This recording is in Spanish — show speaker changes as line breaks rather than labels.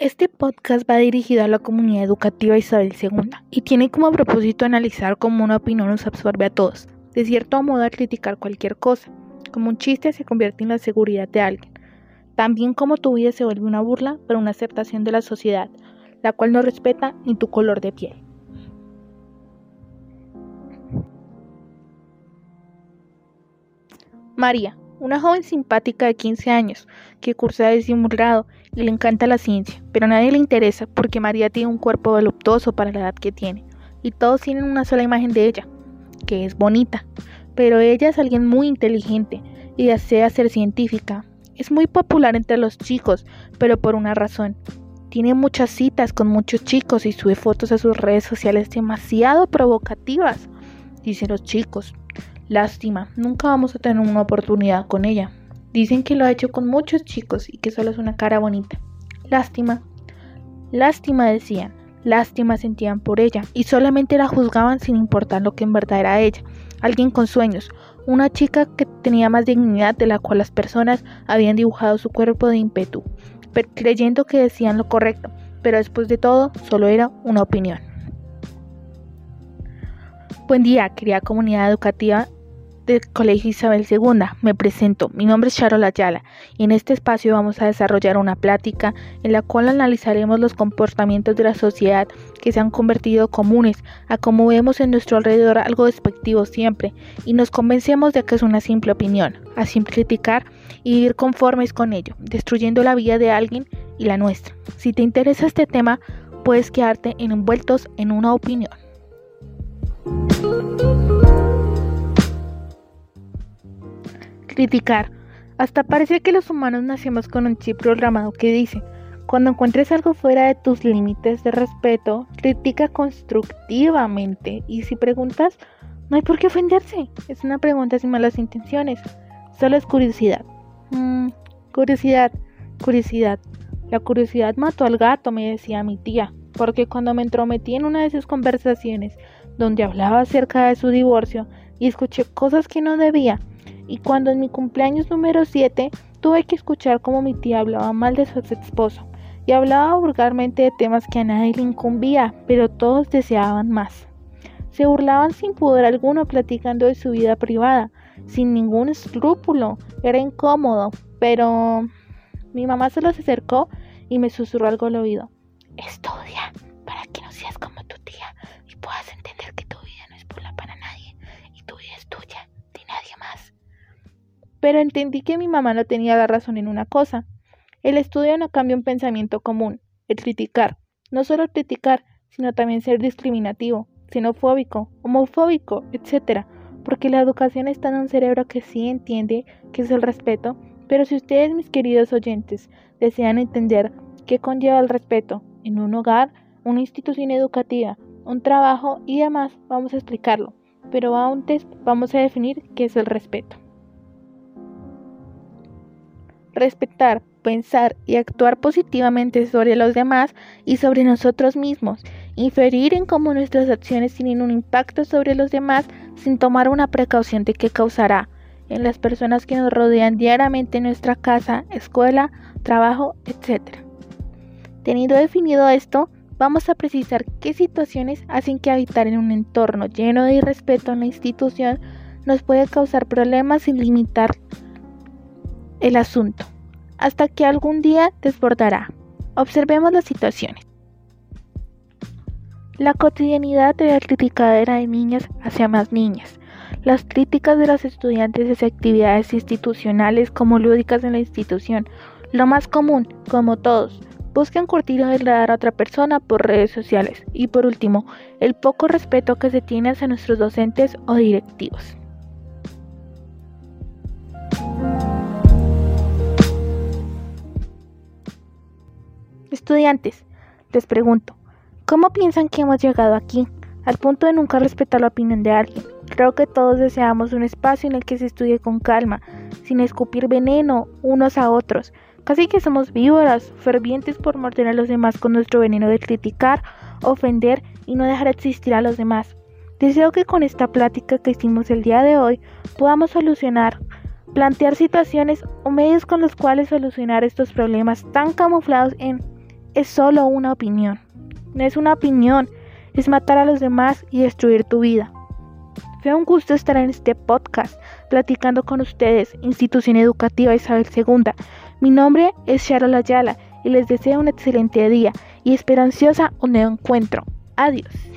Este podcast va dirigido a la comunidad educativa Isabel II y tiene como propósito analizar cómo una opinión nos absorbe a todos, de cierto modo a criticar cualquier cosa, como un chiste se convierte en la seguridad de alguien, también como tu vida se vuelve una burla para una aceptación de la sociedad, la cual no respeta ni tu color de piel. María, una joven simpática de 15 años que cursa disimulado y le encanta la ciencia, pero a nadie le interesa porque María tiene un cuerpo voluptuoso para la edad que tiene y todos tienen una sola imagen de ella, que es bonita, pero ella es alguien muy inteligente y desea ser científica. Es muy popular entre los chicos, pero por una razón. Tiene muchas citas con muchos chicos y sube fotos a sus redes sociales demasiado provocativas, dicen los chicos. Lástima, nunca vamos a tener una oportunidad con ella. Dicen que lo ha hecho con muchos chicos y que solo es una cara bonita. Lástima. Lástima decían. Lástima sentían por ella y solamente la juzgaban sin importar lo que en verdad era ella. Alguien con sueños, una chica que tenía más dignidad de la cual las personas habían dibujado su cuerpo de ímpetu, creyendo que decían lo correcto, pero después de todo solo era una opinión. Buen día, querida comunidad educativa del Colegio Isabel II. Me presento, mi nombre es Charol Ayala y en este espacio vamos a desarrollar una plática en la cual analizaremos los comportamientos de la sociedad que se han convertido comunes a como vemos en nuestro alrededor algo despectivo siempre y nos convencemos de que es una simple opinión, a simple criticar y vivir conformes con ello, destruyendo la vida de alguien y la nuestra. Si te interesa este tema, puedes quedarte envueltos en una opinión. Criticar. Hasta parece que los humanos nacemos con un chip programado que dice, cuando encuentres algo fuera de tus límites de respeto, critica constructivamente. Y si preguntas, no hay por qué ofenderse. Es una pregunta sin malas intenciones. Solo es curiosidad. Mm, curiosidad, curiosidad. La curiosidad mató al gato, me decía mi tía, porque cuando me entrometí en una de sus conversaciones donde hablaba acerca de su divorcio y escuché cosas que no debía. Y cuando en mi cumpleaños número 7 tuve que escuchar cómo mi tía hablaba mal de su ex esposo y hablaba vulgarmente de temas que a nadie le incumbía, pero todos deseaban más. Se burlaban sin pudor alguno platicando de su vida privada, sin ningún escrúpulo. Era incómodo, pero mi mamá se acercó y me susurró algo al oído. Estudia Pero entendí que mi mamá no tenía la razón en una cosa. El estudio no cambia un pensamiento común, el criticar. No solo criticar, sino también ser discriminativo, xenofóbico, homofóbico, etc. Porque la educación está en un cerebro que sí entiende que es el respeto, pero si ustedes, mis queridos oyentes, desean entender qué conlleva el respeto en un hogar, una institución educativa, un trabajo y demás, vamos a explicarlo, pero antes vamos a definir qué es el respeto. Respetar, pensar y actuar positivamente sobre los demás y sobre nosotros mismos, inferir en cómo nuestras acciones tienen un impacto sobre los demás sin tomar una precaución de qué causará en las personas que nos rodean diariamente en nuestra casa, escuela, trabajo, etc. Teniendo definido esto, vamos a precisar qué situaciones hacen que habitar en un entorno lleno de irrespeto en la institución nos puede causar problemas sin limitar el asunto, hasta que algún día desbordará. Observemos las situaciones. La cotidianidad de la criticadera de niñas hacia más niñas. Las críticas de los estudiantes hacia actividades institucionales como lúdicas en la institución. Lo más común, como todos, buscan curtir o degradar a otra persona por redes sociales. Y por último, el poco respeto que se tiene hacia nuestros docentes o directivos. Estudiantes, les pregunto, ¿cómo piensan que hemos llegado aquí? Al punto de nunca respetar la opinión de alguien. Creo que todos deseamos un espacio en el que se estudie con calma, sin escupir veneno unos a otros, Casi que somos víboras, fervientes por morder a los demás con nuestro veneno de criticar, ofender y no dejar existir a los demás. Deseo que con esta plática que hicimos el día de hoy podamos solucionar, plantear situaciones o medios con los cuales solucionar estos problemas tan camuflados en es solo una opinión. No es una opinión, es matar a los demás y destruir tu vida. Fue un gusto estar en este podcast platicando con ustedes, Institución Educativa Isabel II. Mi nombre es Sharon Ayala y les deseo un excelente día y esperanciosa un nuevo encuentro. Adiós.